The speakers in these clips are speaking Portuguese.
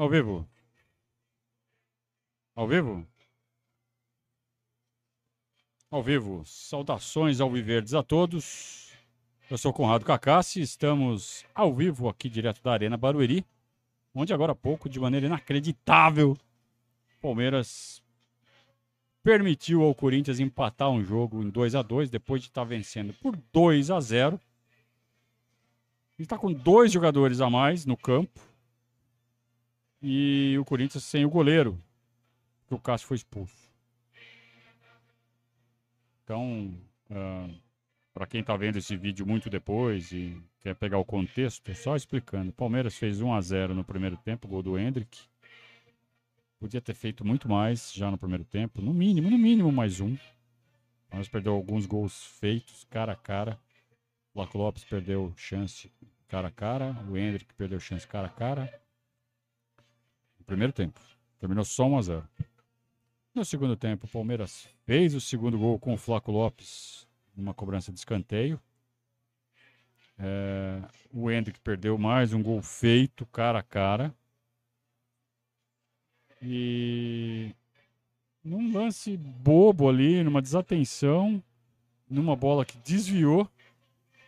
Ao vivo. Ao vivo? Ao vivo. Saudações ao Viverdes a todos. Eu sou Conrado Cacassi, estamos ao vivo aqui direto da Arena Barueri, onde agora há pouco, de maneira inacreditável, Palmeiras permitiu ao Corinthians empatar um jogo em 2 a 2 depois de estar vencendo por 2 a 0 Ele está com dois jogadores a mais no campo e o Corinthians sem o goleiro, que o Cássio foi expulso. Então, uh, para quem está vendo esse vídeo muito depois e quer pegar o contexto, só explicando. Palmeiras fez 1 a 0 no primeiro tempo, gol do Hendrick. Podia ter feito muito mais já no primeiro tempo, no mínimo, no mínimo mais um. Palmeiras perdeu alguns gols feitos cara a cara. O Lopes perdeu chance cara a cara, o Hendrick perdeu chance cara a cara. Primeiro tempo. Terminou só 1 a 0. No segundo tempo, o Palmeiras fez o segundo gol com o Flaco Lopes numa cobrança de escanteio. É, o Hendrick perdeu mais um gol feito cara a cara. E num lance bobo ali, numa desatenção, numa bola que desviou,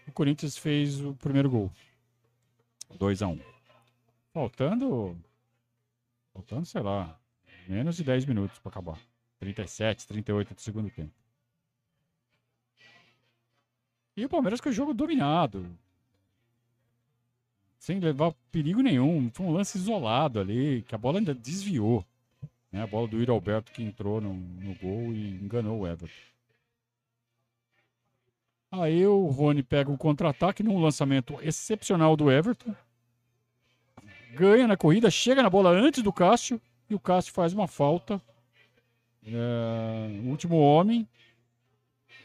o Corinthians fez o primeiro gol. 2 a 1 um. Faltando. Faltando, sei lá, Menos de 10 minutos para acabar. 37, 38 do segundo tempo. E o Palmeiras com o jogo dominado. Sem levar perigo nenhum. Foi um lance isolado ali, que a bola ainda desviou. Né? A bola do Iro Alberto que entrou no, no gol e enganou o Everton. Aí o Rony pega o contra-ataque num lançamento excepcional do Everton. Ganha na corrida, chega na bola antes do Cássio e o Cássio faz uma falta. É, o último homem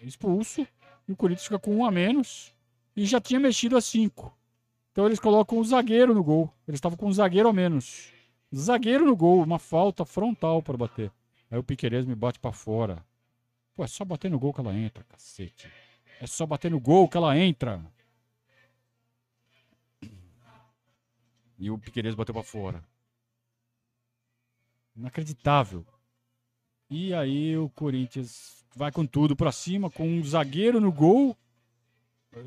expulso. E o Corinthians fica com um a menos. E já tinha mexido a cinco. Então eles colocam o zagueiro no gol. Eles estavam com um zagueiro a menos. Zagueiro no gol, uma falta frontal para bater. Aí o Piqueires me bate para fora. Pô, é só bater no gol que ela entra, cacete. É só bater no gol que ela entra. E o Piqueires bateu para fora. Inacreditável. E aí o Corinthians vai com tudo para cima, com um zagueiro no gol,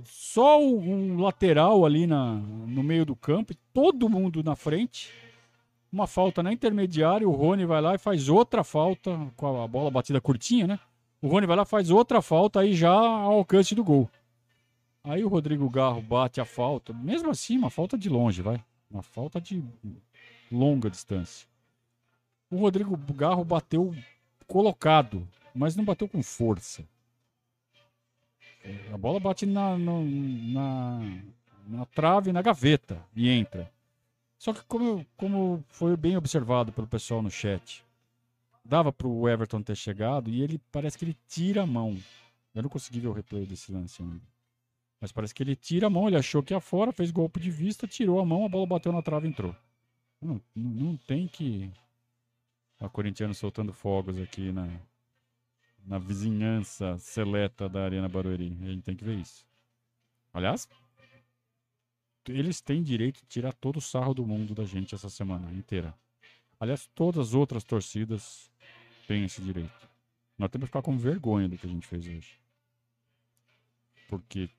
só um lateral ali na, no meio do campo, todo mundo na frente. Uma falta na intermediária, o Rony vai lá e faz outra falta, com a bola batida curtinha, né? O Rony vai lá faz outra falta aí já ao alcance do gol. Aí o Rodrigo Garro bate a falta, mesmo assim, uma falta de longe, vai. Uma falta de longa distância. O Rodrigo Garro bateu colocado, mas não bateu com força. A bola bate na, no, na, na trave, na gaveta e entra. Só que como, como foi bem observado pelo pessoal no chat, dava para o Everton ter chegado e ele parece que ele tira a mão. Eu não consegui ver o replay desse lance ainda. Mas parece que ele tira a mão, ele achou que ia fora, fez golpe de vista, tirou a mão, a bola bateu na trave e entrou. Não, não, tem que a corintiano soltando fogos aqui na, na vizinhança seleta da Arena Barueri. A gente tem que ver isso. Aliás, eles têm direito de tirar todo o sarro do mundo da gente essa semana inteira. Aliás, todas as outras torcidas têm esse direito. Nós temos que ficar com vergonha do que a gente fez hoje. Porque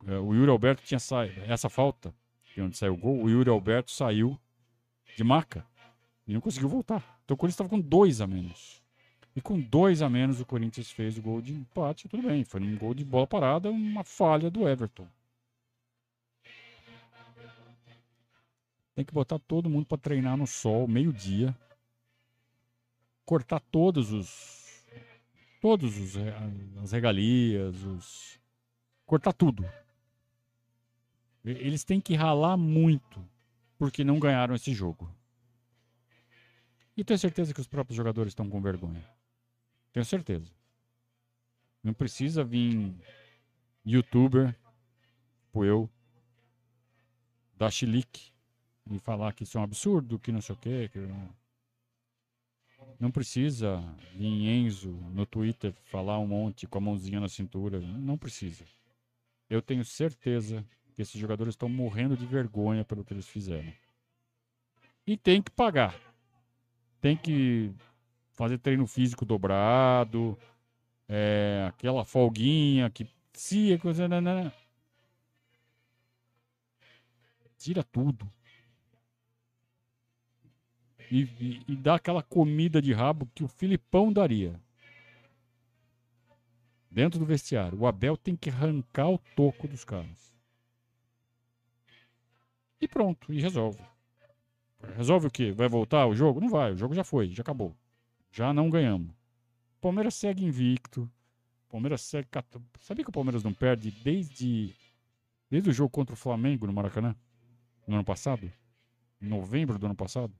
o Yuri Alberto tinha saído. Essa falta, que é onde saiu o gol, o Yuri Alberto saiu de maca e não conseguiu voltar. Então o Corinthians estava com dois a menos. E com dois a menos, o Corinthians fez o gol de empate, tudo bem. Foi um gol de bola parada, uma falha do Everton. Tem que botar todo mundo para treinar no sol, meio-dia. Cortar todos os. Todos os as regalias, os. Cortar tudo. Eles têm que ralar muito porque não ganharam esse jogo. E tenho certeza que os próprios jogadores estão com vergonha. Tenho certeza. Não precisa vir youtuber, tipo eu, dar chilique e falar que isso é um absurdo, que não sei o quê. Que... Não precisa vir Enzo no Twitter falar um monte com a mãozinha na cintura. Não precisa. Eu tenho certeza que esses jogadores estão morrendo de vergonha pelo que eles fizeram. E tem que pagar. Tem que fazer treino físico dobrado, é, aquela folguinha que se é coisa. Não, não, não. Tira tudo. E, e, e dá aquela comida de rabo que o Filipão daria. Dentro do vestiário. O Abel tem que arrancar o toco dos caras. E pronto, e resolve. Resolve o quê? Vai voltar o jogo? Não vai, o jogo já foi, já acabou. Já não ganhamos. Palmeiras segue invicto. Palmeiras segue. Sabia que o Palmeiras não perde desde. Desde o jogo contra o Flamengo no Maracanã? No ano passado? Em novembro do ano passado?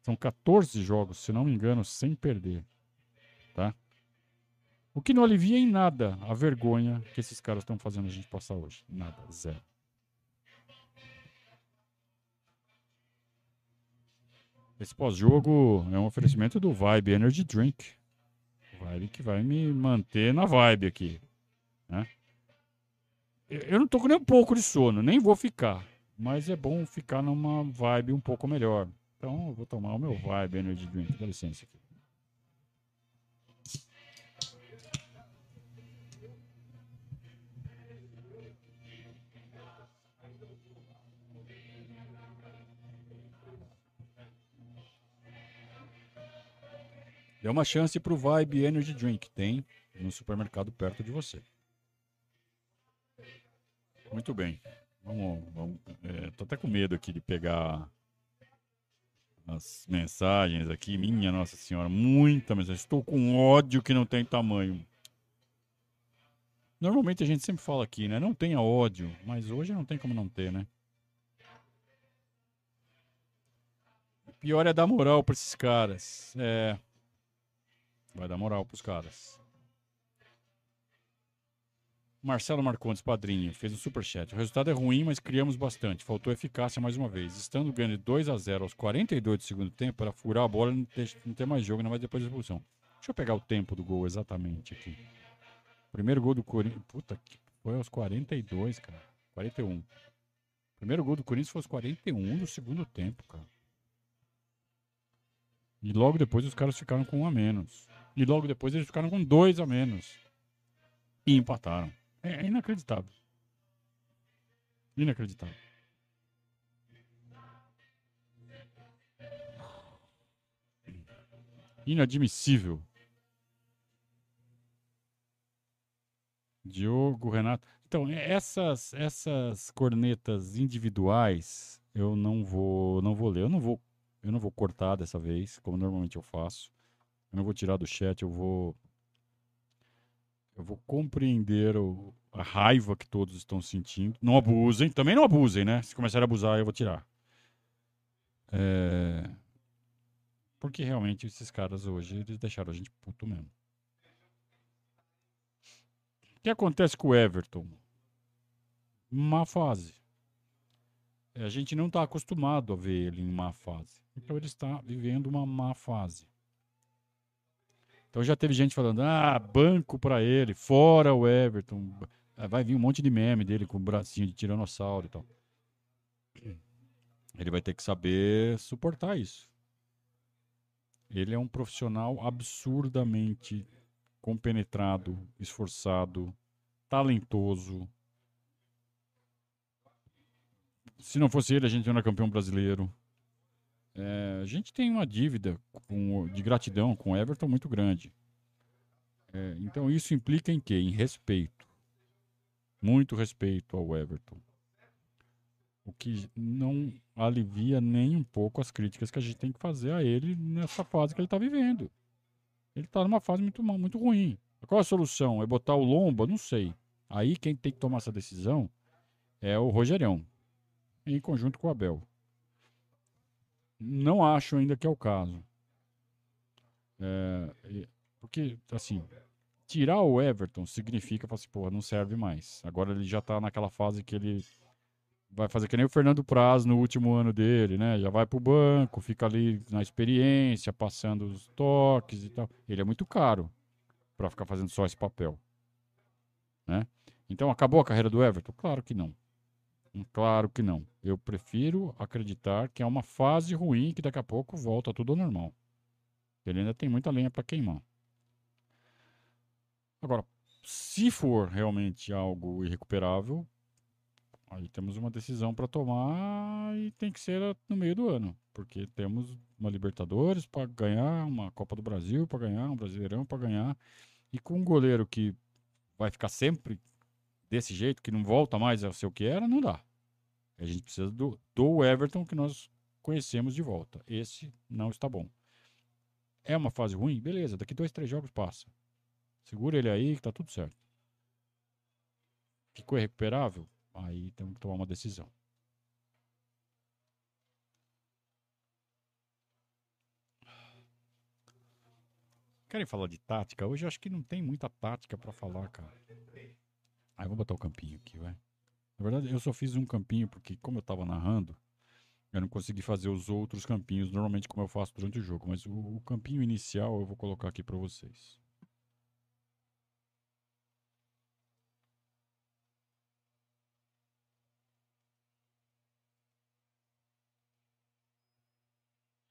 São 14 jogos, se não me engano, sem perder. Tá? O que não alivia em nada a vergonha que esses caras estão fazendo a gente passar hoje. Nada, zero. Esse pós-jogo é um oferecimento do Vibe Energy Drink. Vibe que vai me manter na vibe aqui. Né? Eu não tô com nem um pouco de sono, nem vou ficar. Mas é bom ficar numa vibe um pouco melhor. Então eu vou tomar o meu Vibe Energy Drink. Dá licença aqui. Dê uma chance pro Vibe Energy Drink. Tem no supermercado perto de você. Muito bem. Vamos, vamos é, tô até com medo aqui de pegar as mensagens aqui. Minha Nossa Senhora, muita mensagem. Estou com ódio que não tem tamanho. Normalmente a gente sempre fala aqui, né? Não tenha ódio, mas hoje não tem como não ter, né? O pior é dar moral pra esses caras. É. Vai dar moral pros caras. Marcelo Marcondes, padrinho, fez um superchat. O resultado é ruim, mas criamos bastante. Faltou eficácia mais uma vez. Estando ganhando 2 a 0 aos 42 do segundo tempo, para furar a bola e não ter, não ter mais jogo, não mais depois da expulsão. Deixa eu pegar o tempo do gol exatamente aqui. Primeiro gol do Corinthians. Puta que. Foi aos 42, cara. 41. Primeiro gol do Corinthians foi aos 41 do segundo tempo, cara. E logo depois os caras ficaram com um a menos. E logo depois eles ficaram com dois a menos. E empataram. É inacreditável. Inacreditável. Inadmissível. Diogo, Renato. Então, essas essas cornetas individuais eu não vou não vou ler. Eu não vou eu não vou cortar dessa vez, como normalmente eu faço. Eu não vou tirar do chat, eu vou. Eu vou compreender o, a raiva que todos estão sentindo. Não abusem, também não abusem, né? Se começarem a abusar, eu vou tirar. É... Porque realmente esses caras hoje, eles deixaram a gente puto mesmo. O que acontece com o Everton? Má fase. É, a gente não está acostumado a ver ele em má fase. Então ele está vivendo uma má fase. Então já teve gente falando, ah, banco para ele, fora o Everton. Vai vir um monte de meme dele com o bracinho de tiranossauro e tal. Ele vai ter que saber suportar isso. Ele é um profissional absurdamente compenetrado, esforçado, talentoso. Se não fosse ele, a gente não era campeão brasileiro. É, a gente tem uma dívida com, de gratidão com o Everton muito grande. É, então isso implica em quê? Em respeito. Muito respeito ao Everton. O que não alivia nem um pouco as críticas que a gente tem que fazer a ele nessa fase que ele está vivendo. Ele está numa fase muito, muito ruim. Qual a solução? É botar o Lomba? Não sei. Aí quem tem que tomar essa decisão é o Rogerão, em conjunto com o Abel. Não acho ainda que é o caso. É, porque, assim, tirar o Everton significa, assim, porra, não serve mais. Agora ele já tá naquela fase que ele vai fazer que nem o Fernando Praz no último ano dele, né? Já vai pro banco, fica ali na experiência, passando os toques e tal. Ele é muito caro para ficar fazendo só esse papel, né? Então acabou a carreira do Everton? Claro que não. Hum, Claro que não. Eu prefiro acreditar que é uma fase ruim que daqui a pouco volta tudo ao normal. Ele ainda tem muita lenha para queimar. Agora, se for realmente algo irrecuperável, aí temos uma decisão para tomar e tem que ser no meio do ano, porque temos uma Libertadores para ganhar, uma Copa do Brasil para ganhar, um Brasileirão para ganhar, e com um goleiro que vai ficar sempre desse jeito, que não volta mais a ser o que era, não dá. A gente precisa do, do Everton que nós conhecemos de volta. Esse não está bom. É uma fase ruim? Beleza, daqui dois, três jogos passa. Segura ele aí que tá tudo certo. Ficou irrecuperável? Aí temos que tomar uma decisão. Querem falar de tática? Hoje eu acho que não tem muita tática para falar, cara. Aí vou botar o campinho aqui, vai. Na verdade, eu só fiz um campinho porque, como eu tava narrando, eu não consegui fazer os outros campinhos, normalmente como eu faço durante o jogo. Mas o, o campinho inicial eu vou colocar aqui para vocês.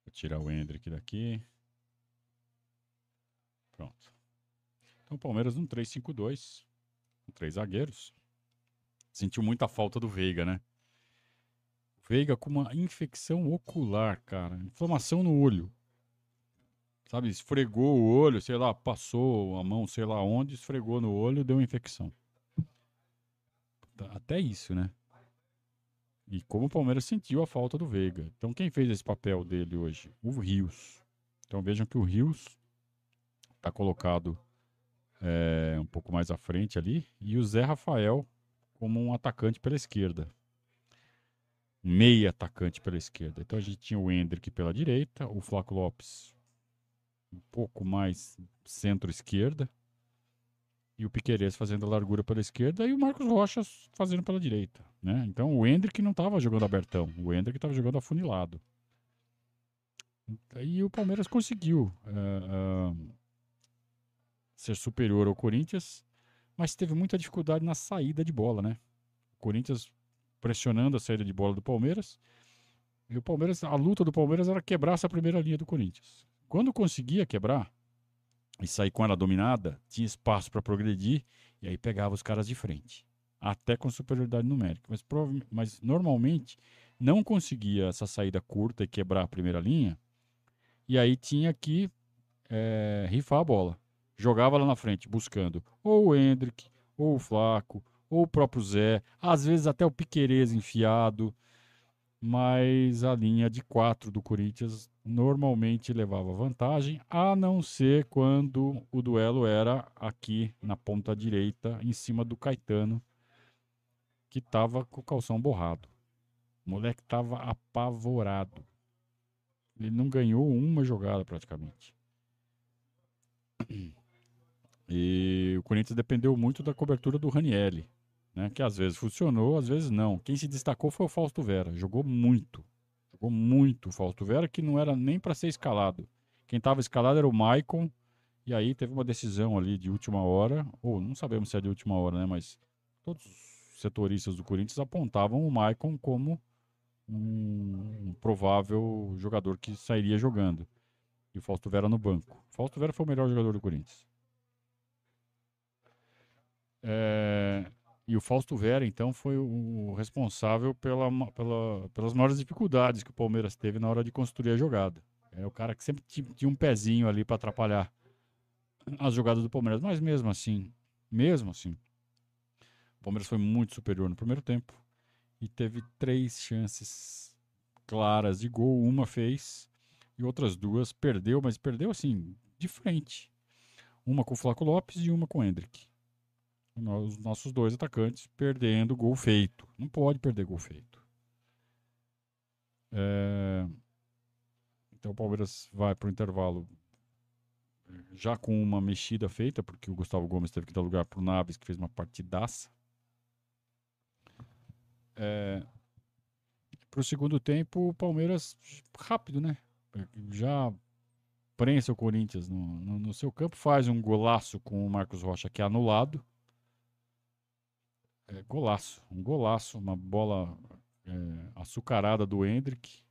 Vou tirar o Hendrick daqui. Pronto. Então Palmeiras no 3-5-2, com três zagueiros. Sentiu muita falta do Veiga, né? Veiga com uma infecção ocular, cara. Inflamação no olho. Sabe, esfregou o olho, sei lá, passou a mão, sei lá onde, esfregou no olho, deu infecção. Até isso, né? E como o Palmeiras sentiu a falta do Veiga. Então quem fez esse papel dele hoje? O Rios. Então vejam que o Rios está colocado é, um pouco mais à frente ali. E o Zé Rafael como um atacante pela esquerda. Meia atacante pela esquerda. Então a gente tinha o Hendrick pela direita, o Flaco Lopes um pouco mais centro-esquerda. E o Piquerez fazendo a largura pela esquerda e o Marcos Rocha fazendo pela direita. Né? Então o Hendrick não estava jogando abertão, o Hendrick estava jogando afunilado. E o Palmeiras conseguiu eh, ah, ser superior ao Corinthians, mas teve muita dificuldade na saída de bola, né? O Corinthians pressionando a saída de bola do Palmeiras. E o Palmeiras, a luta do Palmeiras era quebrar essa primeira linha do Corinthians. Quando conseguia quebrar e sair com ela dominada, tinha espaço para progredir e aí pegava os caras de frente, até com superioridade numérica. Mas, mas normalmente não conseguia essa saída curta e quebrar a primeira linha, e aí tinha que eh, rifar a bola. Jogava lá na frente, buscando ou o Hendrick, ou o Flaco, ou o próprio Zé, às vezes até o Piquerez enfiado, mas a linha de quatro do Corinthians normalmente levava vantagem, a não ser quando o duelo era aqui na ponta direita, em cima do Caetano, que estava com o calção borrado. O moleque estava apavorado. Ele não ganhou uma jogada praticamente. E o Corinthians dependeu muito da cobertura do Ranielli, né? Que às vezes funcionou, às vezes não. Quem se destacou foi o Fausto Vera. Jogou muito. Jogou muito o Fausto Vera, que não era nem para ser escalado. Quem estava escalado era o Maicon. E aí teve uma decisão ali de última hora, ou não sabemos se é de última hora, né? Mas todos os setoristas do Corinthians apontavam o Maicon como um, provável jogador que sairia jogando. E o Fausto Vera no banco. O Fausto Vera foi o melhor jogador do Corinthians. É, e o Fausto Vera, então, foi o responsável pela, pela- pelas maiores dificuldades que o Palmeiras teve na hora de construir a jogada. É o cara que sempre ti- tinha um pezinho ali para atrapalhar as jogadas do Palmeiras. Mas mesmo assim, mesmo assim, o Palmeiras foi muito superior no primeiro tempo e teve três chances claras de gol. Uma fez e outras duas perdeu, mas perdeu assim, de frente. Uma com o Flaco Lopes e uma com o Hendrick. Os nossos dois atacantes perdendo gol feito. Não pode perder gol feito. É, Então o Palmeiras vai para o intervalo já com uma mexida feita, porque o Gustavo Gomes teve que dar lugar para o Naves, que fez uma partidaça. para o segundo tempo, o Palmeiras rápido, né? Já prensa o Corinthians no, no- no seu campo, faz um golaço com o Marcos Rocha que é anulado. É, golaço, um golaço, uma bola é, açucarada do Hendrick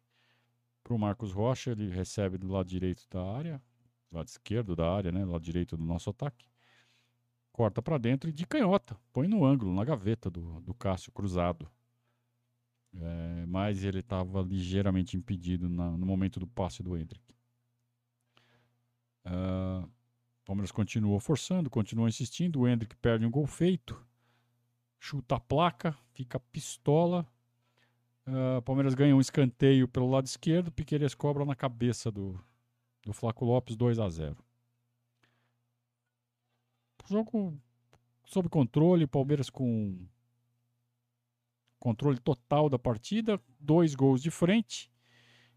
para o Marcos Rocha. Ele recebe do lado direito da área, do lado esquerdo da área, né? Do lado direito do nosso ataque. Corta para dentro e de canhota, põe no ângulo, na gaveta do, do Cássio cruzado. É, mas ele estava ligeiramente impedido na, no momento do passe do Hendrick. Uh, Palmeiras continua forçando, continua insistindo. O Hendrick perde um gol feito, chuta a placa, fica pistola. Uh, Palmeiras ganha um escanteio pelo lado esquerdo. Piqueires cobra na cabeça do, do Flaco Lopes 2 a 0 Jogo sob controle, Palmeiras com controle total da partida, dois gols de frente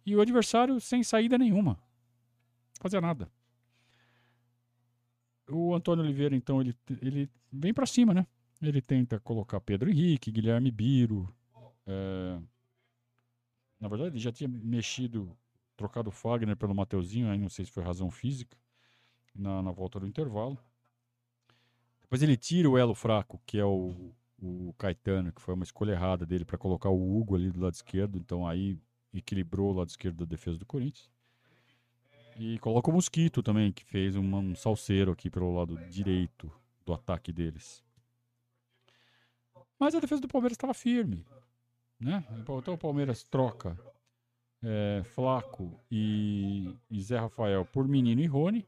e o adversário sem saída nenhuma. Fazia nada. O Antônio Oliveira, então, ele, ele vem para cima, né? Ele tenta colocar Pedro Henrique, Guilherme Biro. É... Na verdade, ele já tinha mexido, trocado o Fagner pelo Mateuzinho, aí não sei se foi razão física, na, na volta do intervalo. Depois ele tira o elo fraco, que é o, o Caetano, que foi uma escolha errada dele para colocar o Hugo ali do lado esquerdo, então aí equilibrou o lado esquerdo da defesa do Corinthians. E coloca o Mosquito também, que fez um, um salseiro aqui pelo lado direito do ataque deles. Mas a defesa do Palmeiras estava firme. Né? Então o Palmeiras troca é, Flaco e, e Zé Rafael por Menino e Rony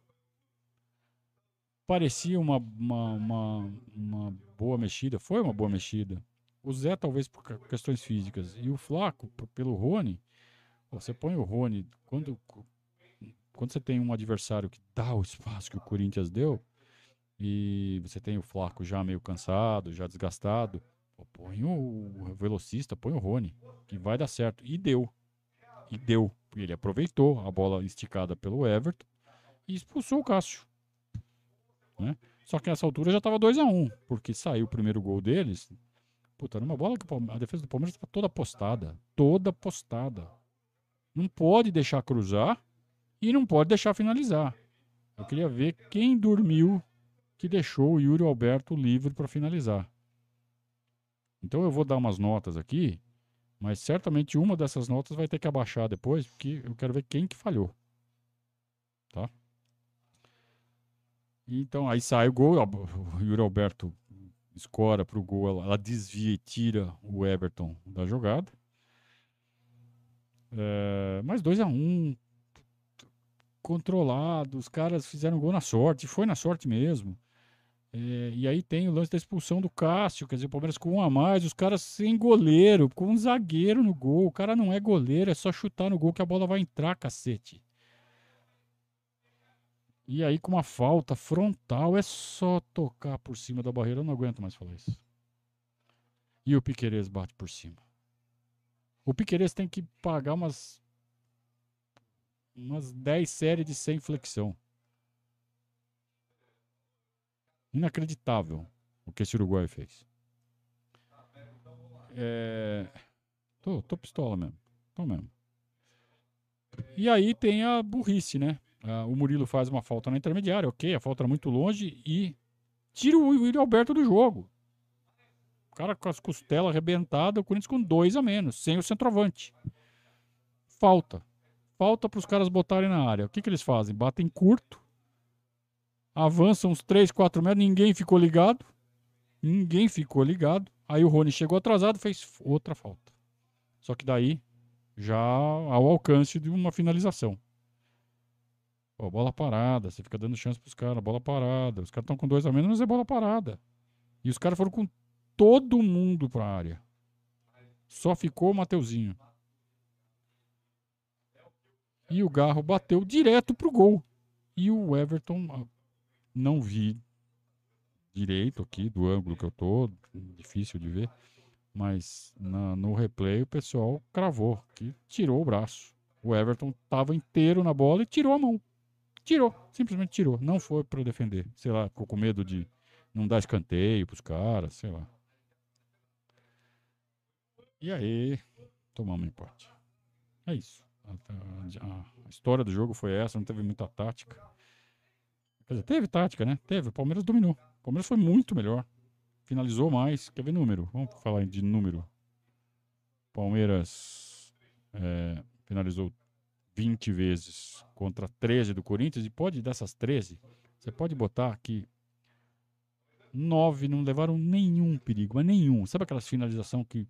parecia uma, uma, uma, uma, boa mexida, foi uma boa mexida. O Zé, talvez por questões físicas, e o Flaco, pelo Rony. Você põe o Rony, quando, quando você tem um adversário que dá o espaço que o Corinthians deu, e você tem o Flaco já meio cansado, já desgastado, põe o velocista, põe o Rony, que vai dar certo. E deu. E deu. Ele aproveitou a bola esticada pelo Everton e expulsou o Cássio. Né? Só que nessa altura já estava 2 a 1 um, porque saiu o primeiro gol deles. Puta, era uma bola que a defesa do Palmeiras estava toda postada. Toda postada. Não pode deixar cruzar e não pode deixar finalizar. Eu queria ver quem dormiu que deixou o Yuri Alberto livre para finalizar. Então eu vou dar umas notas aqui, mas certamente uma dessas notas vai ter que abaixar depois, porque eu quero ver quem que falhou. Tá? Então aí sai o gol, o Yuri Alberto escora para o gol, ela, ela, desvia e tira o Everton da jogada. É, mas 2 a 1 um, controlado, os caras fizeram gol na sorte, foi na sorte mesmo. É, e aí tem o lance da expulsão do Cássio, quer dizer, o Palmeiras com um a mais, os caras sem goleiro, com um zagueiro no gol. O cara não é goleiro, é só chutar no gol que a bola vai entrar, cacete. E aí, com uma falta frontal, é só tocar por cima da barreira. Eu não aguento mais falar isso. E o Piquerez bate por cima. O Piquerez tem que pagar umas umas 10 séries de sem flexão. Inacreditável o que esse Uruguai fez. É... Tô, tô pistola mesmo. Tô mesmo. E aí tem a burrice, né? Uh, o Murilo faz uma falta na intermediária, ok, a falta era muito longe e tira o William Alberto do jogo. O cara com as costelas arrebentadas, o Corinthians com dois a menos, sem o centroavante. Falta. Falta para os caras botarem na área. O que, que eles fazem? Batem curto, avançam uns 3, 4 metros, ninguém ficou ligado. Ninguém ficou ligado. Aí o Rony chegou atrasado, fez outra falta. Só que daí já ao alcance de uma finalização. Pô, bola parada, você fica dando chance pros caras, bola parada. Os caras estão com dois a menos, mas é bola parada. E os caras foram com todo mundo pra área. Só ficou o Mateuzinho. E o Garro bateu direto pro gol. E o Everton, não vi direito aqui do ângulo que eu tô, difícil de ver. Mas na, no replay o pessoal cravou, que tirou o braço. O Everton tava inteiro na bola e tirou a mão. Tirou, simplesmente tirou. Não foi para defender. Sei lá, ficou com medo de não dar escanteio pros caras, sei lá. E aí, tomamos empate. É isso. A, a, a, história do jogo foi essa, não teve muita tática. Quer dizer, teve tática, né? Teve. O Palmeiras dominou. O Palmeiras foi muito melhor. finalizou mais. Quer ver número? Vamos falar de número. Palmeiras é, finalizou 20 vezes contra 13 do Corinthians. E pode, dessas 13, você pode botar que 9 não levaram nenhum perigo, mas nenhum. Sabe aquelas finalização que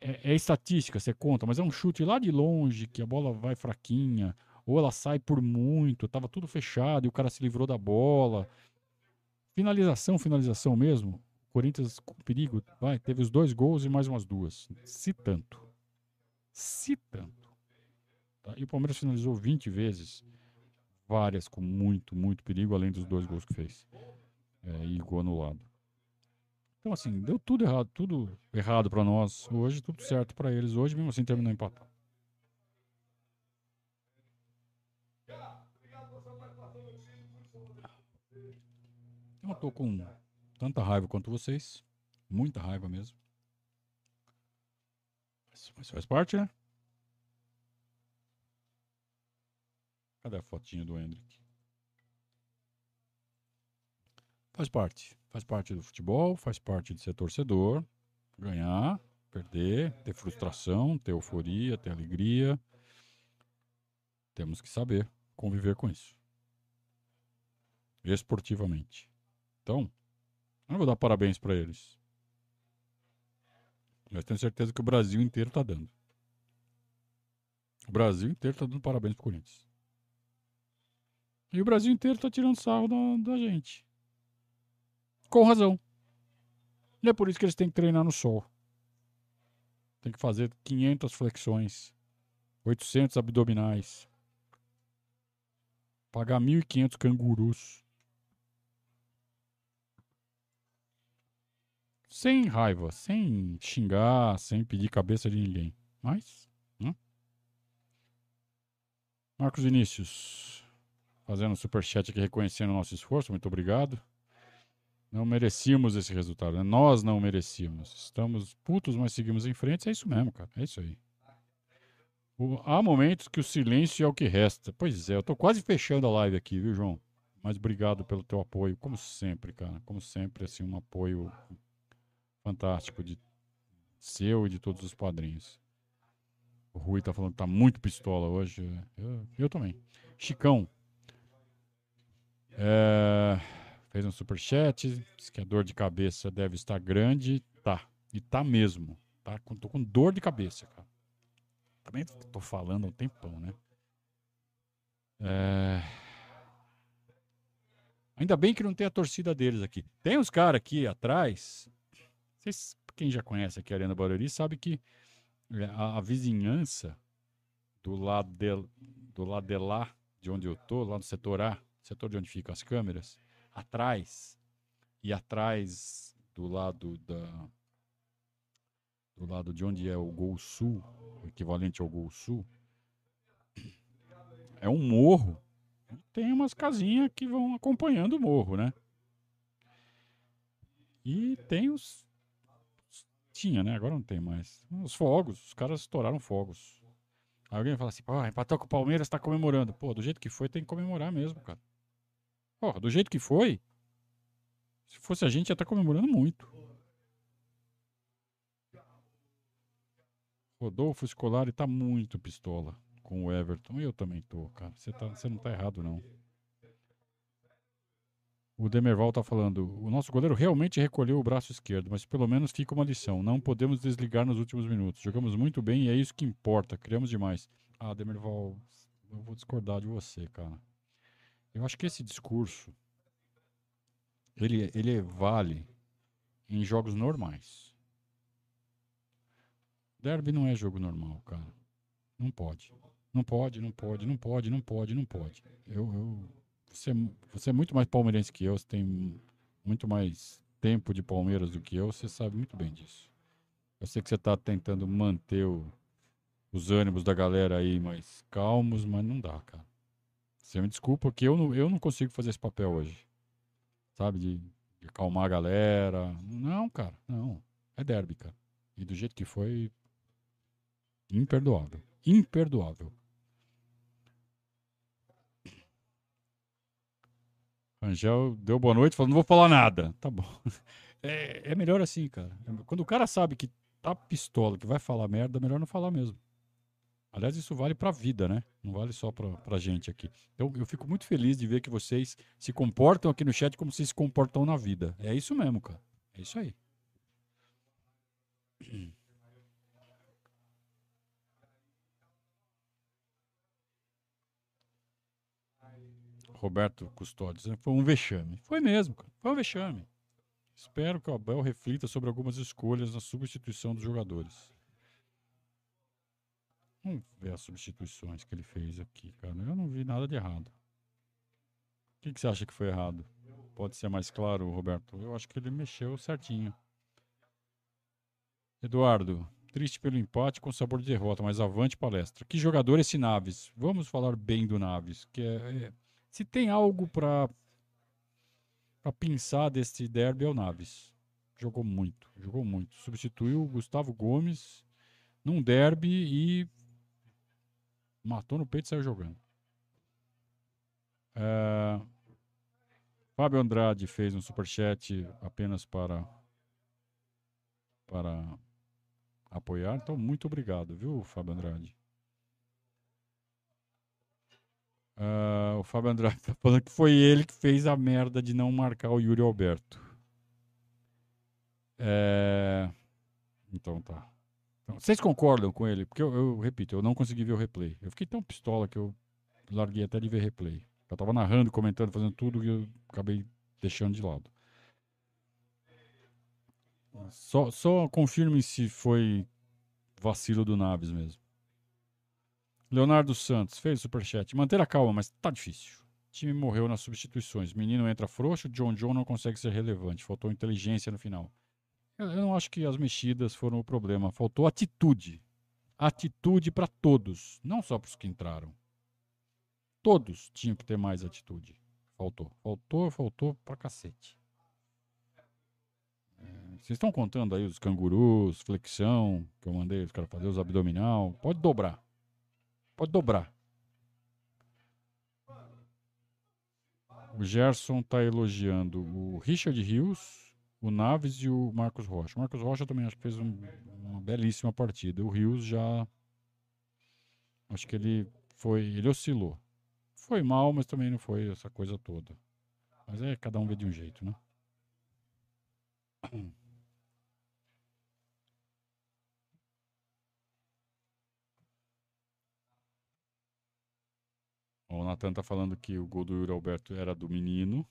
é, é, estatística, você conta, mas é um chute lá de longe, que a bola vai fraquinha, ou ela sai por muito, tava tudo fechado e o cara se livrou da bola. Finalização, finalização mesmo. Corinthians com perigo, vai, teve os dois gols e mais umas duas. Se tanto. Se tanto. Tá? E o Palmeiras finalizou 20 vezes, várias com muito, muito perigo, além dos dois gols que fez. É, e gol anulado. Então, assim, deu tudo errado, tudo errado para nós hoje, tudo certo para eles hoje, mesmo assim terminou empatado. Eu não tô com tanta raiva quanto vocês, muita raiva mesmo. Mas faz parte, né? Cadê a fotinha do Hendrick? Faz parte. Faz parte do futebol, faz parte de ser torcedor, ganhar, perder, ter frustração, ter euforia, ter alegria. Temos que saber conviver com isso. Esportivamente. Então, eu não vou dar parabéns para eles. Mas tenho certeza que o Brasil inteiro está dando. O Brasil inteiro está dando parabéns pro Corinthians. E o Brasil inteiro está tirando sarro da, da gente. Com razão. E é por isso que eles têm que treinar no sol. Tem que fazer 500 flexões, 800 abdominais, pagar 1.500 cangurus. Sem raiva, sem xingar, sem pedir cabeça de ninguém. Mas, né? Marcos Vinícius, fazendo um superchat aqui reconhecendo o nosso esforço, muito obrigado. Não merecíamos esse resultado, né? Nós não merecíamos. Estamos putos, mas seguimos em frente. É isso mesmo, cara. É isso aí. O, há momentos que o silêncio é o que resta. Pois é, eu tô quase fechando a live aqui, viu, João? Mas obrigado pelo teu apoio, como sempre, cara. Como sempre, assim, um apoio fantástico de seu e de todos os padrinhos. O Rui tá falando que tá muito pistola hoje. Eu, eu também. Chicão. É Fez um superchat, diz que a dor de cabeça deve estar grande. Tá. E tá mesmo. Tá? Tô com dor de cabeça, cara. Também tô falando há um tempão, né? É... Ainda bem que não tem a torcida deles aqui. Tem uns caras aqui atrás. Vocês, quem já conhece aqui a Arena Barueri sabe que é, a, a vizinhança do lado, de, do lado de lá, de onde eu tô, lá no setor A, setor de onde ficam as câmeras, atrás e atrás do lado da do lado de onde é o Gol Sul, o equivalente ao Gol Sul, é um morro. Tem umas casinhas que vão acompanhando o morro, né? E tem os tinha, né? Agora não tem mais. Os fogos, os caras estouraram fogos. Aí alguém fala assim, pô, empatou com o Palmeiras, tá comemorando. Pô, do jeito que foi, tem que comemorar mesmo, cara. Porra, do jeito que foi, se fosse a gente, ia estar tá comemorando muito. Rodolfo Scolari tá muito pistola com o Everton. Eu também tô, cara. Você tá, não tá errado, não. O Demerval tá falando: o nosso goleiro realmente recolheu o braço esquerdo, mas pelo menos fica uma lição. Não podemos desligar nos últimos minutos. Jogamos muito bem e é isso que importa. Criamos demais. Ah, Demerval, eu vou discordar de você, cara. Eu acho que esse discurso ele, ele vale em jogos normais. Derby não é jogo normal, cara. Não pode. Não pode, não pode, não pode, não pode, não pode. Eu, eu, você, você é muito mais palmeirense que eu, você tem muito mais tempo de Palmeiras do que eu, você sabe muito bem disso. Eu sei que você está tentando manter o, os ânimos da galera aí mais calmos, mas não dá, cara. Você me desculpa que eu não, eu não consigo fazer esse papel hoje. Sabe? De, de acalmar a galera. Não, cara, não. É derby, cara. E do jeito que foi, imperdoável. Imperdoável. Angel deu boa noite, falou: não vou falar nada. Tá bom. É, é melhor assim, cara. Quando o cara sabe que tá pistola, que vai falar merda, melhor não falar mesmo. Aliás, isso vale pra vida, né? Não vale só pra, pra gente aqui. Então, eu fico muito feliz de ver que vocês se comportam aqui no chat como vocês se comportam na vida. É isso mesmo, cara. É isso aí. Roberto Custódio, foi um vexame. Foi mesmo, cara. Foi um vexame. Espero que o Abel reflita sobre algumas escolhas na substituição dos jogadores. Vamos ver as substituições que ele fez aqui, cara. Eu não vi nada de errado. O que, que você acha que foi errado? Pode ser mais claro, Roberto? Eu acho que ele mexeu certinho. Eduardo, triste pelo empate com sabor de derrota, mas avante palestra. Que jogador esse Naves? Vamos falar bem do Naves, que é, é se tem algo para para pensar desse derby é o Naves. Jogou muito, jogou muito. Substituiu o Gustavo Gomes num derby e matou no peito e saiu jogando. É... Fábio Andrade fez um superchat apenas para para apoiar. Então, muito obrigado, viu, Fábio Andrade? Uh, o Fábio Andrade tá falando que foi ele que fez a merda de não marcar o Yuri Alberto. É... Então tá. Então, vocês concordam com ele? Porque eu, eu, repito, eu não consegui ver o replay. Eu fiquei tão pistola que eu larguei até de ver replay. Eu tava narrando, comentando, fazendo tudo e eu acabei deixando de lado. Só, só confirme se foi vacilo do Naves mesmo. Leonardo Santos fez o superchat. Manter a calma, mas tá difícil. O time morreu nas substituições. Menino entra frouxo, John John não consegue ser relevante. Faltou inteligência no final. Eu, não acho que as mexidas foram o problema. Faltou atitude. Atitude para todos, não só para os que entraram. Todos tinham que ter mais atitude. Faltou. Faltou, faltou pra cacete. É, vocês estão contando aí os cangurus, flexão, que eu mandei os caras fazer, os abdominal. Pode dobrar. Pode dobrar. O Gerson está elogiando o Richard Rios, o Naves e o Marcos Rocha. O Marcos Rocha também acho que fez um, uma belíssima partida. O Rios já. Acho que ele foi. Ele oscilou. Foi mal, mas também não foi essa coisa toda. Mas é, cada um vê de um jeito, né? O Natan tá falando que o gol do Yuri Alberto era do menino.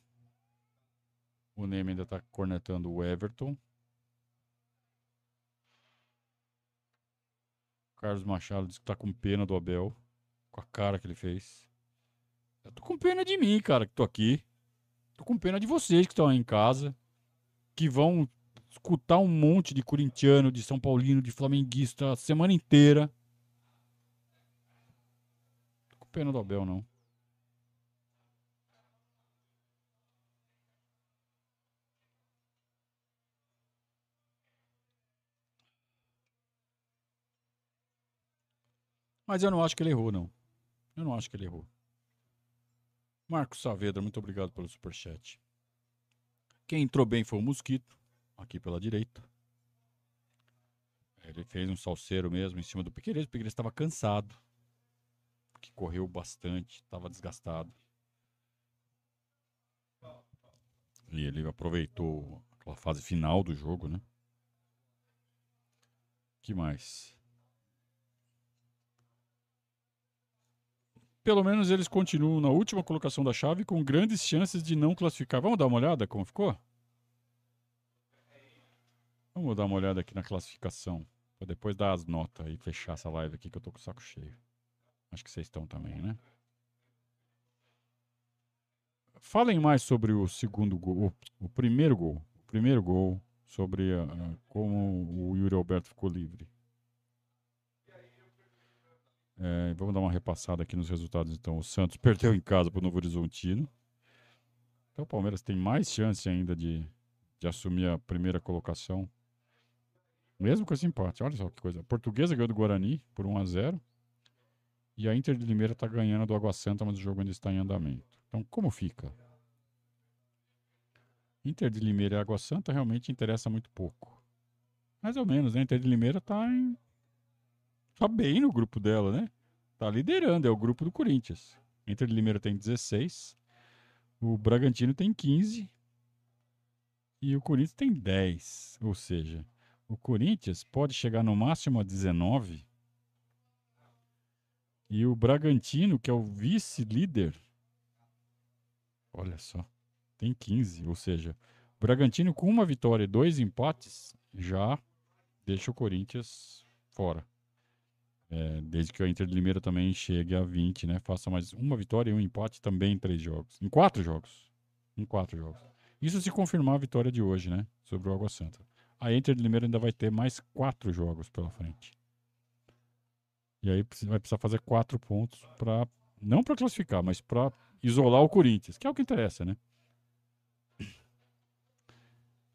O Neyman ainda tá cornetando o Everton. Carlos Machado diz que tá com pena do Abel. Com a cara que ele fez. Eu tô com pena de mim, cara, que tô aqui. Tô com pena de vocês que estão aí em casa. Que vão escutar um monte de corintiano, de São Paulino, de flamenguista a semana inteira. Tô com pena do Abel, não. Mas eu não acho que ele errou, não. Eu não acho que ele errou. Marcos Saavedra, muito obrigado pelo superchat. Quem entrou bem foi o Mosquito, aqui pela direita. Ele fez um salseiro mesmo em cima do Piqueires. O Piqueires estava cansado, que correu bastante, estava desgastado. E ele aproveitou aquela fase final do jogo, né? que mais? Pelo menos eles continuam na última colocação da chave com grandes chances de não classificar. Vamos dar uma olhada como ficou? Vamos dar uma olhada aqui na classificação. Pra depois dar as notas e fechar essa live aqui que eu tô com o saco cheio. Acho que vocês estão também, né? Falem mais sobre o segundo gol, o, primeiro gol. O primeiro gol, sobre uh, como o Yuri Alberto ficou livre. É, vamos dar uma repassada aqui nos resultados. Então, o Santos perdeu em casa para o Novo Horizontino. Então, o Palmeiras tem mais chance ainda de, de assumir a primeira colocação. Mesmo com esse empate. Olha só que coisa. A Portuguesa ganhou do Guarani por 1 a 0 E a Inter de Limeira está ganhando do Água Santa, mas o jogo ainda está em andamento. Então, como fica? Inter de Limeira e Água Santa realmente interessa muito pouco. Mais ou menos, né? Inter de Limeira tá em... tá bem no grupo dela, né? Tá liderando, é o grupo do Corinthians. Inter de Limeira tem 16, o Bragantino tem 15 e o Corinthians tem 10. Ou seja, o Corinthians pode chegar no máximo a 19 e o Bragantino, que é o vice-líder, olha só, tem 15. Ou seja, o Bragantino com uma vitória e dois empates já deixa o Corinthians fora. É, desde que o Inter de Limeira também chegue a 20, né? Faça mais uma vitória e um empate também em três jogos. Em quatro jogos. Em quatro jogos. Isso se confirmar a vitória de hoje, né? Sobre o Água Santa. A Inter de Limeira ainda vai ter mais quatro jogos pela frente. E aí vai precisar fazer quatro pontos para não para classificar, mas para isolar o Corinthians, que é o que interessa, né?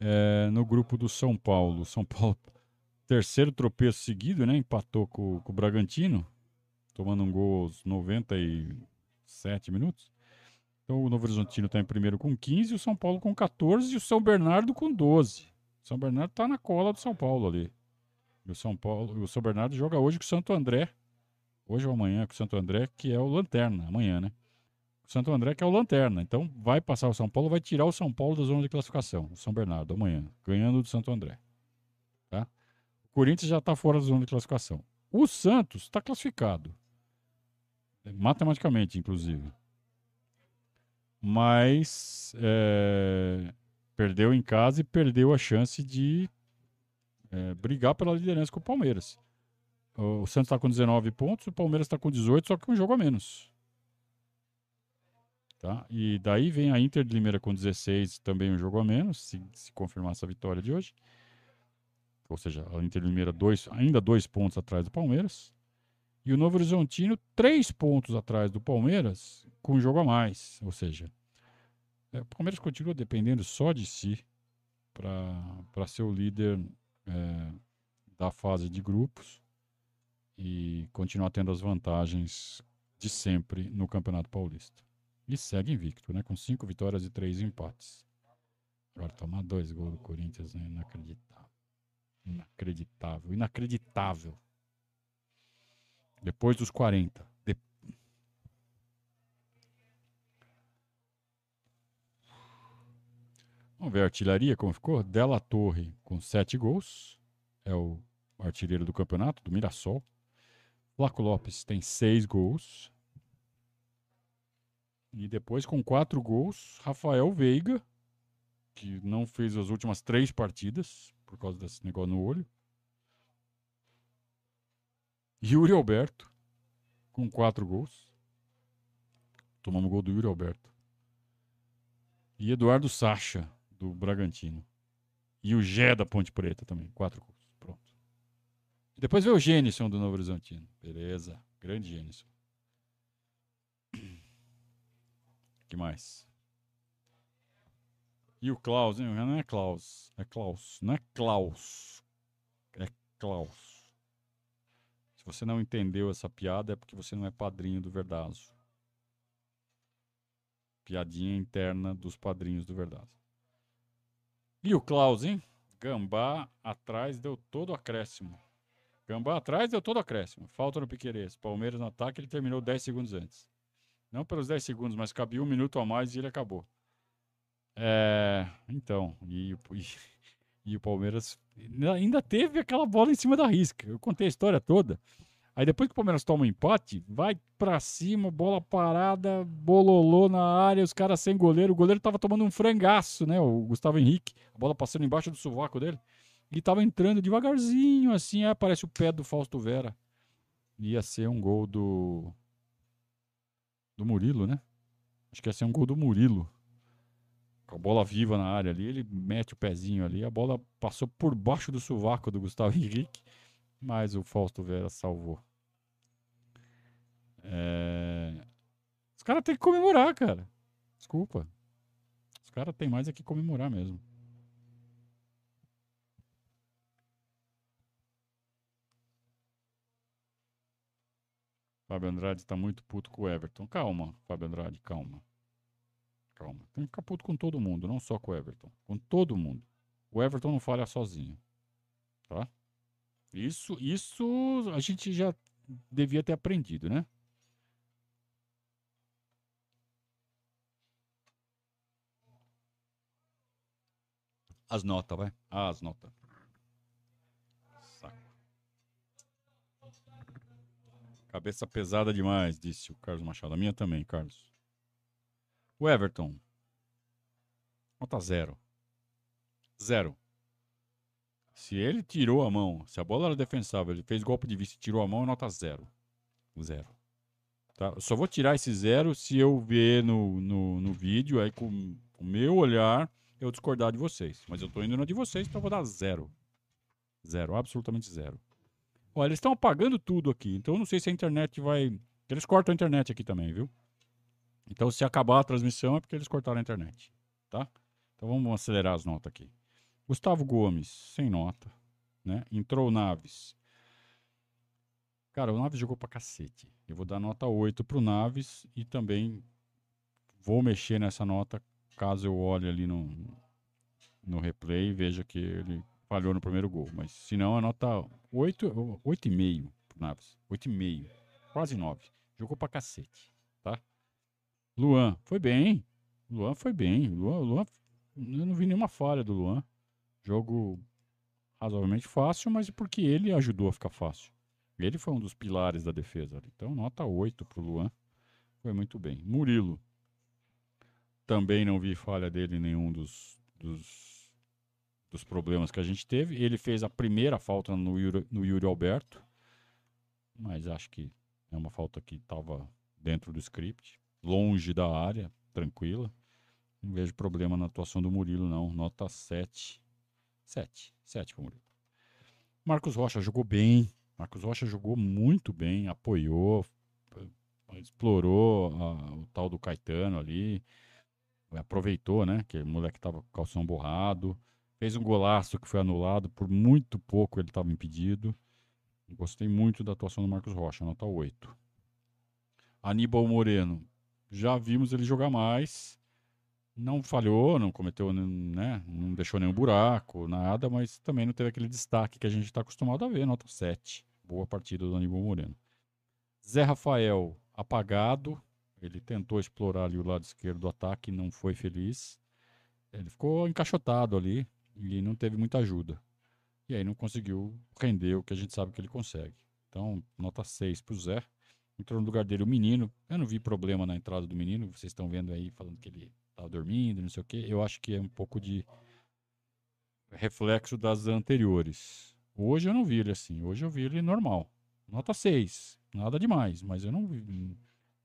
É, no grupo do São Paulo, São Paulo terceiro tropeço seguido, né? Empatou com, com o Bragantino, tomando um gol aos 97 minutos. Então o Novo Horizontino está em primeiro com 15, o São Paulo com 14 e o São Bernardo com 12. O São Bernardo está na cola do São Paulo ali. E o São Paulo, o São Bernardo joga hoje com o Santo André. Hoje ou amanhã com o Santo André, que é o Lanterna, amanhã, né? O Santo André que é o Lanterna. Então vai passar o São Paulo, vai tirar o São Paulo da zona de classificação, o São Bernardo, amanhã, ganhando do Santo André. Corinthians já está fora da zona de classificação. O Santos está classificado. Matematicamente, inclusive. Mas é, perdeu em casa e perdeu a chance de é, brigar pela liderança com o Palmeiras. O Santos está com 19 pontos, o Palmeiras está com 18, só que um jogo a menos. Tá? E daí vem a Inter de Limeira com 16, também um jogo a menos, se, se confirmar essa vitória de hoje ou seja, a Inter Limeira dois, ainda dois pontos atrás do Palmeiras. E o Novo Horizontino, três pontos atrás do Palmeiras, com um jogo a mais. Ou seja, é, o Palmeiras continua dependendo só de si para ser o líder é, da fase de grupos e continuar tendo as vantagens de sempre no Campeonato Paulista. E segue invicto, né? Com cinco vitórias e três empates. Agora tomar dois gols do Corinthians, né? inacreditável. Inacreditável, inacreditável. Depois dos 40. De... Vamos ver a artilharia como ficou. Della Torre com 7 gols. É o artilheiro do campeonato, do Mirassol. Flaco Lopes tem 6 gols. E depois com 4 gols, Rafael Veiga, que não fez as últimas três partidas, por causa desse negócio no olho. Yuri Alberto, com quatro gols. Tomamos gol do Yuri Alberto. E Eduardo Sacha, do Bragantino. E o Gé da Ponte Preta também, quatro gols. Pronto. E depois veio o Gênison do Novo Horizontino. Beleza, grande Gênison. que mais? E o Klaus, hein? não é Klaus, é Klaus, não é Klaus, é Klaus. Se você não entendeu essa piada é porque você não é padrinho do Verdazo. Piadinha interna dos padrinhos do Verdazo. E o Klaus, hein? Gambá atrás deu todo acréscimo. Gambá atrás deu todo acréscimo. Falta no Piqueires. Palmeiras no ataque, ele terminou 10 segundos antes. Não pelos 10 segundos, mas cabia um minuto a mais e ele acabou. É, então, e, e, e, o Palmeiras ainda teve aquela bola em cima da risca. Eu contei a história toda. Aí depois que o Palmeiras toma um empate, vai para cima, bola parada, bololô na área, os caras sem goleiro. O goleiro tava tomando um frangaço, né? O Gustavo Henrique, a bola passando embaixo do sovaco dele. E tava entrando devagarzinho, assim, aí aparece o pé do Fausto Vera. Ia ser um gol do. Do Murilo, né? Acho que ia ser um gol do Murilo a bola viva na área ali, ele mete o pezinho ali, a bola passou por baixo do sovaco do Gustavo Henrique, mas o Fausto Vera salvou. É... Os caras têm que comemorar, cara. Desculpa. Os caras têm mais é que comemorar mesmo. Fábio Andrade está muito puto com o Everton. Calma, Fábio Andrade, calma. Calma. Tem que ficar puto com todo mundo, não só com o Everton. Com todo mundo. O Everton não falha sozinho. Tá? Isso, isso a gente já devia ter aprendido, né? As notas, vai. As notas. Saco. Cabeça pesada demais, disse o Carlos Machado. A minha também, Carlos. O Everton. Nota zero. Zero. Se ele tirou a mão, se a bola era defensável, ele fez golpe de vista e tirou a mão, nota zero. Zero. Tá? Eu só vou tirar esse zero se eu ver no, no, no vídeo, aí com o meu olhar, eu discordar de vocês. Mas eu tô indo na de vocês, então eu vou dar zero. Zero, absolutamente zero. Olha, eles estão apagando tudo aqui, então eu não sei se a internet vai. Eles cortam a internet aqui também, viu? Então, se acabar a transmissão, é porque eles cortaram a internet, tá? Então vamos acelerar as notas aqui. Gustavo Gomes, sem nota, né? Entrou o Naves. Cara, o Naves jogou pra cacete. Eu vou dar nota 8 pro Naves e também vou mexer nessa nota caso eu olhe ali no, no replay e veja que ele falhou no primeiro gol. Mas se não, a nota 8, 8,5 pro Naves. 8,5. Quase 9. Jogou pra cacete? Luan, foi bem. Luan foi bem. Luan, Luan, eu não vi nenhuma falha do Luan. Jogo razoavelmente fácil, mas porque ele ajudou a ficar fácil. Ele foi um dos pilares da defesa. Então, nota 8 pro Luan. Foi muito bem. Murilo. Também não vi falha dele em nenhum dos, dos, dos problemas que a gente teve. Ele fez a primeira falta no Yuri, no Yuri Alberto. Mas acho que é uma falta que estava dentro do script longe da área, tranquila. Não vejo problema na atuação do Murilo, não. Nota 7. 7. 7 para Murilo. Marcos Rocha jogou bem. Marcos Rocha jogou muito bem, apoiou, explorou a, o tal do Caetano ali. Aproveitou, né? Que o moleque tava com calção borrado. Fez um golaço que foi anulado. Por muito pouco ele estava impedido. Gostei muito da atuação do Marcos Rocha, nota 8. Aníbal Moreno, já vimos ele jogar mais. Não falhou, não cometeu, né? Não deixou nenhum buraco, nada, mas também não teve aquele destaque que a gente está acostumado a ver, nota 7. Boa partida do Aníbal Moreno. Zé Rafael, apagado. Ele tentou explorar ali o lado esquerdo do ataque, não foi feliz. Ele ficou encaixotado ali e não teve muita ajuda. E aí não conseguiu render o que a gente sabe que ele consegue. Então, nota 6 para o Zé. Entrou no lugar dele o menino. Eu não vi problema na entrada do menino. Vocês estão vendo aí falando que ele estava dormindo, não sei o quê. Eu acho que é um pouco de reflexo das anteriores. Hoje eu não vi ele assim. Hoje eu vi ele normal. Nota 6. Nada demais. Mas eu não vi,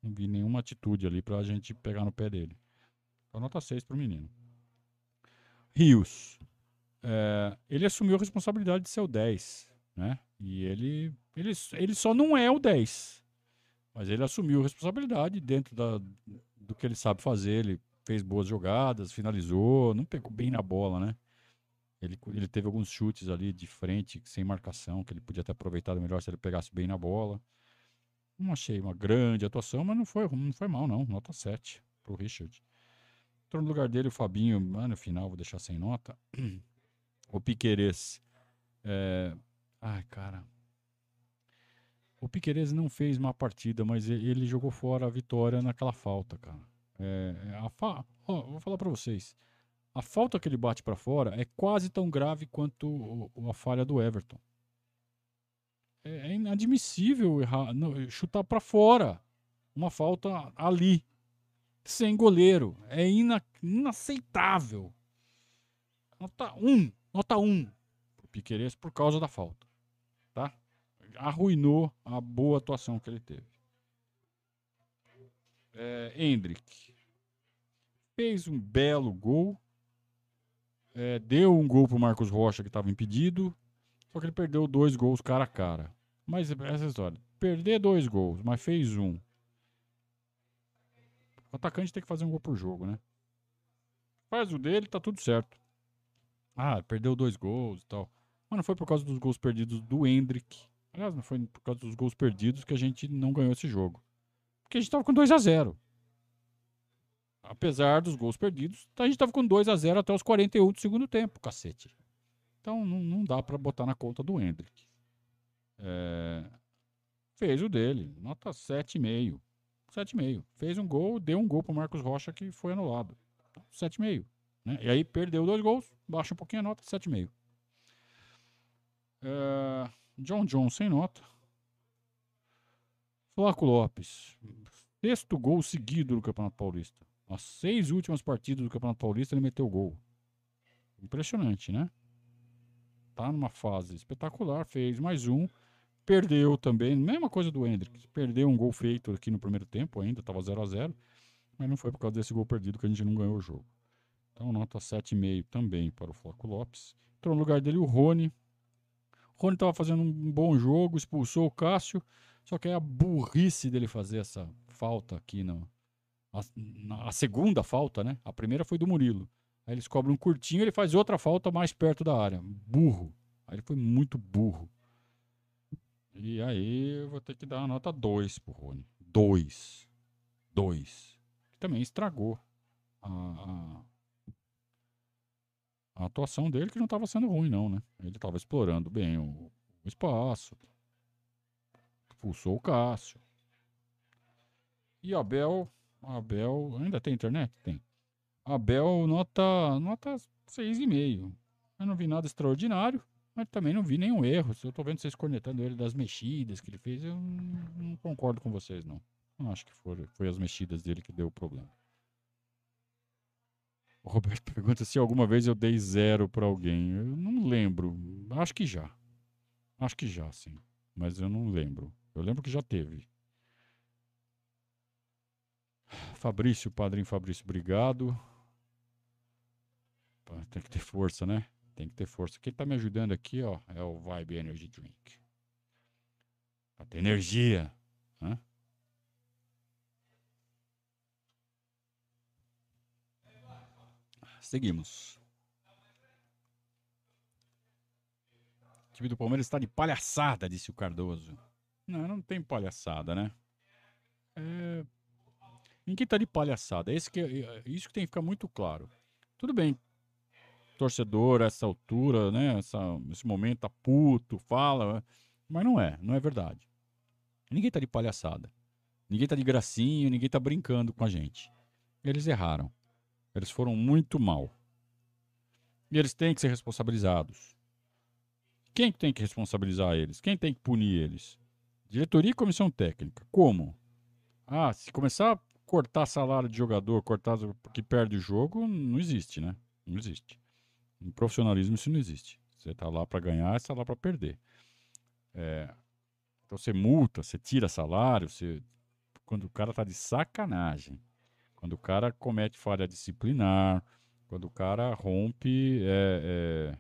não vi nenhuma atitude ali pra gente pegar no pé dele. Então, nota 6 pro menino. Rios. É, ele assumiu a responsabilidade de ser o 10. Né? E ele, ele, ele só não é o 10. Mas ele assumiu a responsabilidade dentro da, do que ele sabe fazer. Ele fez boas jogadas, finalizou, não pegou bem na bola, né? Ele, ele teve alguns chutes ali de frente, sem marcação, que ele podia ter aproveitado melhor se ele pegasse bem na bola. Não achei uma grande atuação, mas não foi, não foi mal, não. Nota 7 pro Richard. Entrou no lugar dele o Fabinho, ah, no final vou deixar sem nota. O Piqueires. É... Ai, cara, o Piqueires não fez uma partida, mas ele jogou fora a vitória naquela falta, cara. É, é a fa... vou falar para vocês. A falta que ele bate para fora é quase tão grave quanto a falha do Everton. É, é inadmissível errar, não, chutar para fora uma falta ali, sem goleiro. É ina, inaceitável. Nota 1, um, nota 1 um pro Piqueires por causa da falta? Arruinou a boa atuação que ele teve. É, Hendrick fez um belo gol, é, deu um gol para o Marcos Rocha que estava impedido, só que ele perdeu dois gols cara a cara. Mas essa história, perder dois gols, mas fez um. O atacante tem que fazer um gol por jogo, né? Faz o dele, tá tudo certo. Ah, perdeu dois gols e tal. Mas não foi por causa dos gols perdidos do Hendrick Aliás, não foi por causa dos gols perdidos que a gente não ganhou esse jogo. Porque a gente tava com 2 a 0 apesar dos gols perdidos, a gente estava com 2 a 0 até os 41 do segundo tempo, cacete. Então não, não dá para botar na conta do Hendrick. É, fez o dele, nota 7,5. 7,5. Fez um gol, deu um gol pro Marcos Rocha que foi anulado. 7,5. Né? E aí perdeu dois gols, baixa um pouquinho a nota, 7,5. É, John John sem nota. Flaco Lopes. Sexto gol seguido no Campeonato Paulista. As seis últimas partidas do Campeonato Paulista ele meteu gol. Impressionante, né? Tá numa fase espetacular, fez mais um. Perdeu também, mesma coisa do Hendrick. Perdeu um gol feito aqui no primeiro tempo ainda, estava 0 a 0 Mas não foi por causa desse gol perdido que a gente não ganhou o jogo. Então, nota 7,5 também para o Flaco Lopes. Entrou no lugar dele o Rony. Rony estava fazendo um bom jogo, expulsou o Cássio. Só que é a burrice dele fazer essa falta aqui no, a, na, a segunda falta, né? A primeira foi do Murilo. Aí eles cobram um curtinho, ele faz outra falta mais perto da área. Burro. Aí ele foi muito burro. E aí eu vou ter que dar a nota 2 pro Rony. 2. 2. Também estragou a, a, a, atuação dele, que não estava sendo ruim, não, né? Ele estava explorando bem o, o espaço. Expulsou o Cássio. E Abel. Abel. Ainda tem internet? Tem. Abel, nota, nota 6,5. Eu não vi nada extraordinário. Mas também não vi nenhum erro. Se eu tô vendo vocês cornetando ele das mexidas que ele fez, eu não, concordo com vocês, não. Não acho que foi, foi as mexidas dele que deu o problema. O Roberto pergunta se alguma vez eu dei zero para alguém. Eu não lembro. Acho que já. Acho que já, sim. Mas eu não lembro. Eu lembro que já teve. Fabrício, padrinho Fabrício, obrigado. Tem que ter força, né? Tem que ter força. Quem tá me ajudando aqui, ó, é o Vibe Energy Drink. Pra ter energia. Né? Seguimos. O time do Palmeiras está de palhaçada, disse o Cardoso. Não, não tem palhaçada, né? É... Ninguém tá de palhaçada. Esse que, é, é, isso que tem que ficar muito claro. Tudo bem, torcedor essa altura, né? Essa, esse momento tá puto, fala, mas não é, não é verdade. Ninguém tá de palhaçada. Ninguém tá de gracinha, ninguém tá brincando com a gente. Eles erraram. Eles foram muito mal. E eles têm que ser responsabilizados. Quem tem que responsabilizar eles? Quem tem que punir eles? Diretoria e comissão técnica. Como? Ah, se começar a cortar salário de jogador, cortar porque perde o jogo, não existe, né? Não existe. Em profissionalismo isso não existe. Você está lá para ganhar, você está lá para perder. É, então você multa, você tira salário, você, quando o cara está de sacanagem, quando o cara comete falha disciplinar, quando o cara rompe é,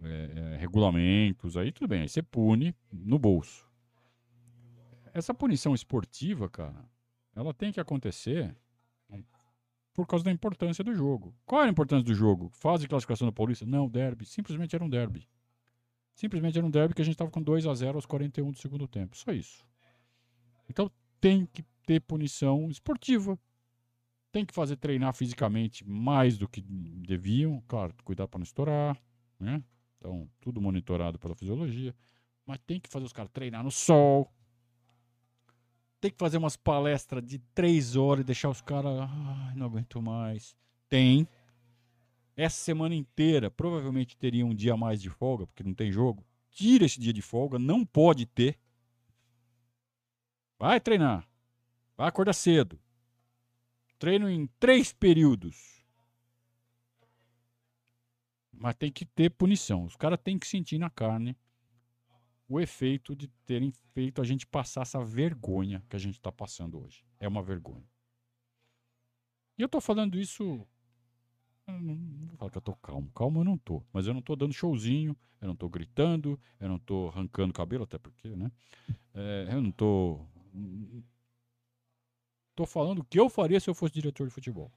é, é, é regulamentos, aí tudo bem, aí você pune no bolso. Essa punição esportiva, cara, ela tem que acontecer por causa da importância do jogo. Qual era a importância do jogo? Fase de classificação do Paulista? Não, derby. Simplesmente era um derby. Simplesmente era um derby que a gente estava com 2 a 0 aos 41 do segundo tempo. Só isso. Então tem que ter punição esportiva. Tem que fazer treinar fisicamente mais do que deviam. Claro, cuidar para não estourar. Né? Então, tudo monitorado pela fisiologia. Mas tem que fazer os caras treinar no sol, tem que fazer umas palestras de três horas e deixar os caras. Ai, não aguento mais. Tem. Essa semana inteira, provavelmente teria um dia a mais de folga, porque não tem jogo. Tira esse dia de folga, não pode ter. Vai treinar. Vai acordar cedo. Treino em três períodos. Mas tem que ter punição. Os caras têm que sentir na carne o efeito de terem feito a gente passar essa vergonha que a gente está passando hoje. É uma vergonha. E eu estou falando isso. Não vou falar que eu tô calmo. Calmo eu não tô. Mas eu não estou dando showzinho, eu não estou gritando, eu não estou arrancando cabelo, até porque, né? É, eu não estou. Estou falando o que eu faria se eu fosse diretor de futebol.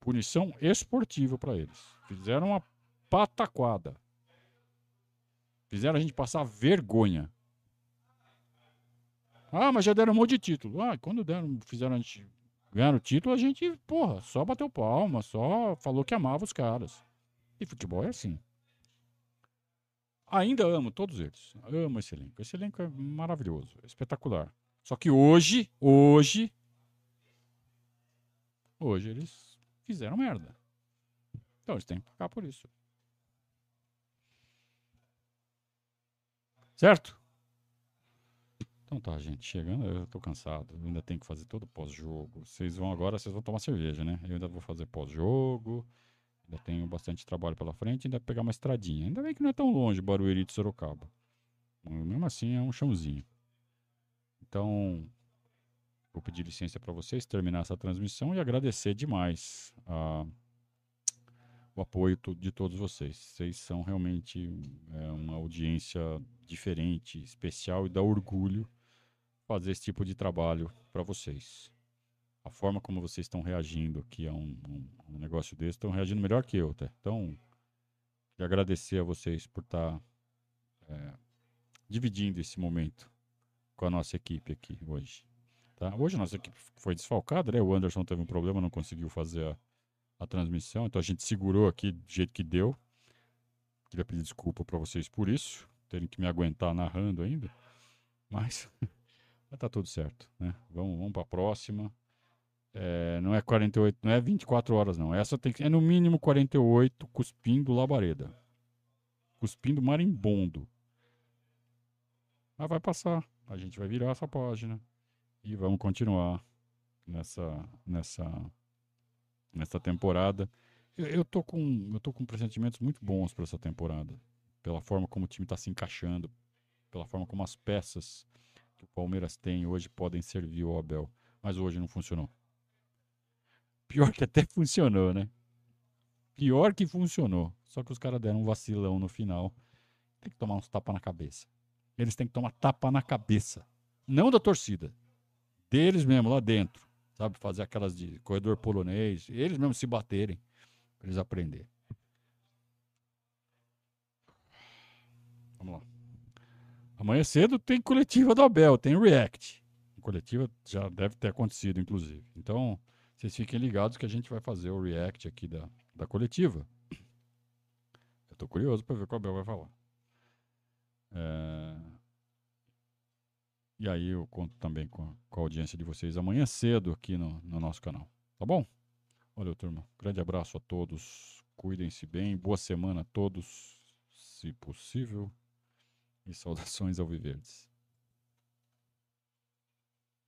Punição esportiva para eles. Fizeram uma pataquada. Fizeram a gente passar vergonha. Ah, mas já deram um monte de título. Ah, quando deram, fizeram a gente ganhar o título, a gente, porra, só bateu palma, só falou que amava os caras. E futebol é assim. Ainda amo todos eles. Amo esse elenco. Esse elenco é maravilhoso, espetacular. Só que hoje, hoje, hoje eles fizeram merda. Então eles têm que pagar por isso. Certo? Então tá, gente, chegando, eu tô cansado. Ainda tenho que fazer todo pós-jogo. Vocês vão agora, vocês vão tomar cerveja, né? Eu ainda vou fazer pós-jogo. Ainda tenho bastante trabalho pela frente, ainda pegar uma estradinha. Ainda bem que não é tão longe Barueri de Sorocaba. Mesmo assim é um chãozinho. Então, vou pedir licença para vocês terminar essa transmissão e agradecer demais a, o apoio de todos vocês. Vocês são realmente é, uma audiência diferente, especial e dá orgulho fazer esse tipo de trabalho para vocês. A forma como vocês estão reagindo aqui a um, um, um negócio desse, estão reagindo melhor que eu, tá? Então, agradecer a vocês por estar tá, é, dividindo esse momento com a nossa equipe aqui hoje. Tá? Hoje a nossa equipe foi desfalcada, né? O Anderson teve um problema, não conseguiu fazer a, a transmissão, então a gente segurou aqui do jeito que deu. Queria pedir desculpa para vocês por isso, terem que me aguentar narrando ainda, mas, mas tá tudo certo, né? Vamos, vamos para a próxima. É, não é 48, não é 24 horas, não. Essa tem que, é no mínimo 48 cuspindo labareda. Cuspindo marimbondo. Mas vai passar. A gente vai virar essa página e vamos continuar nessa nessa nessa temporada. Eu, eu tô com eu tô com pressentimentos muito bons para essa temporada, pela forma como o time está se encaixando, pela forma como as peças que o Palmeiras tem hoje podem servir o Abel, mas hoje não funcionou. Pior que até funcionou, né? Pior que funcionou. Só que os caras deram um vacilão no final. Tem que tomar uns tapas na cabeça. Eles têm que tomar tapa na cabeça. Não da torcida. Deles mesmo, lá dentro. Sabe? Fazer aquelas de corredor polonês. Eles mesmos se baterem. Pra eles aprenderem. Vamos lá. Amanhã cedo tem coletiva do Abel, tem React. Coletiva já deve ter acontecido, inclusive. Então, vocês fiquem ligados que a gente vai fazer o react aqui da, da coletiva. Eu tô curioso para ver o que o Abel vai falar. É... E aí eu conto também com a, com a, audiência de vocês amanhã cedo aqui no, no nosso canal. Tá bom? Olha, turma. Grande abraço a todos. Cuidem-se bem. Boa semana a todos, se possível. E saudações ao Viverdes.